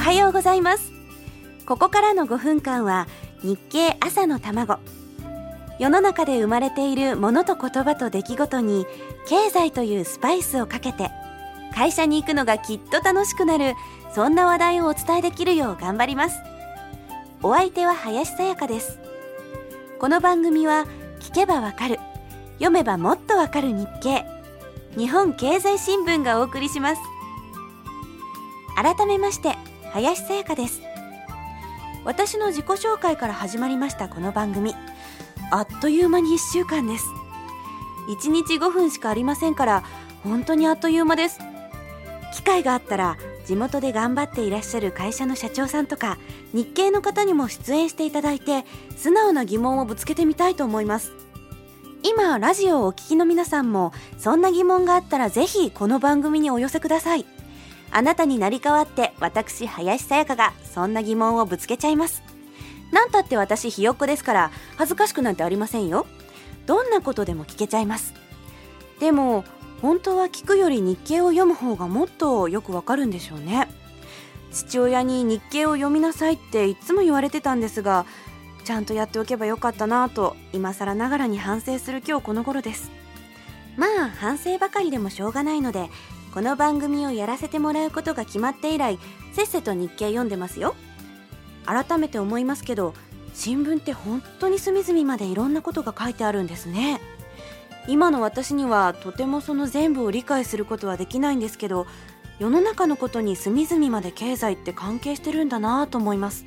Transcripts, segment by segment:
はようございます。ここからの5分間は日経朝の卵。世の中で生まれているものと言葉と出来事に経済というスパイスをかけて会社に行くのがきっと楽しくなるそんな話題をお伝えできるよう頑張ります。お相手は林さやかです。この番組は聞けばわかる読めばもっとわかる日経日本経済新聞がお送りします。改めまして林さやかです。私の自己紹介から始まりましたこの番組。あっという間に1週間です。1日5分しかありませんから本当にあっという間です。機会があったら地元で頑張っていらっしゃる会社の社長さんとか日系の方にも出演していただいて素直な疑問をぶつけてみたいと思います。今ラジオをお聞きの皆さんもそんな疑問があったらぜひこの番組にお寄せください。あなたになり代わって私林さやかがそんな疑問をぶつけちゃいます。なんたって私ひよっこですから恥ずかしくなんてありませんよ。どんなことでも聞けちゃいます。でも本当は聞くより日経を読む方がもっとよくわかるんでしょうね。父親に日経を読みなさいっていつも言われてたんですがちゃんとやっておけばよかったなぁと今更ながらに反省する今日この頃です。まあ反省ばかりでもしょうがないのでこの番組をやらせてもらうことが決まって以来せっせと日経読んでますよ。改めて思いますけど新聞って本当に隅々までいろんなことが書いてあるんですね。今の私にはとてもその全部を理解することはできないんですけど世の中のことに隅々まで経済って関係してるんだなと思います。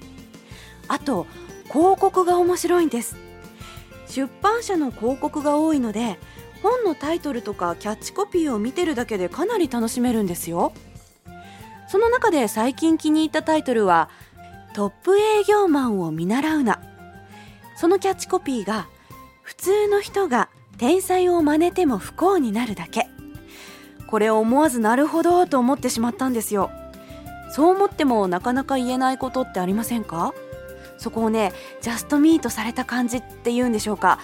あと広告が面白いんです。出版社の広告が多いので本のタイトルとかキャッチコピーを見てるだけでかなり楽しめるんですよ。その中で最近気に入ったタイトルはトップ営業マンを見習うな。そのキャッチコピーが普通の人が天才を真似ても不幸になるだけ。これを思わずなるほどと思ってしまったんですよ。そう思ってもなかなか言えないことってありませんか？そこをねジャストミートされた感じっていうんでしょうか。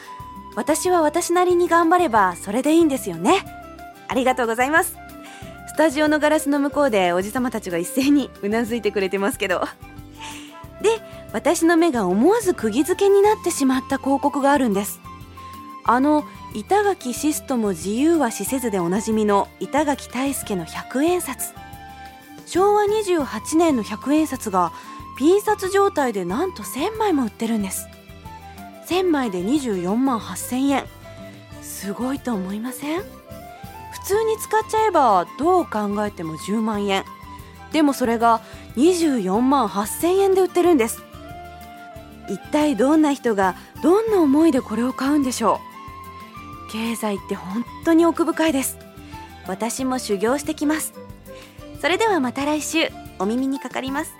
私は私なりに頑張ればそれでいいんですよね。ありがとうございます。スタジオのガラスの向こうでおじさまたちが一斉にうなずいてくれてますけど。で私の目が思わず釘付けになってしまった広告があるんです。あの板垣シストも自由は死せずでおなじみの板垣大輔の百円札。昭和28年の100円札がピン札状態でなんと1000枚も売ってるんです。1000枚で24万8000円。すごいと思いません？普通に使っちゃえばどう考えても10万円。でもそれが24万8000円で売ってるんです。一体どんな人がどんな思いでこれを買うんでしょう？経済って本当に奥深いです。私も修行してきます。それではまた来週。お耳にかかります。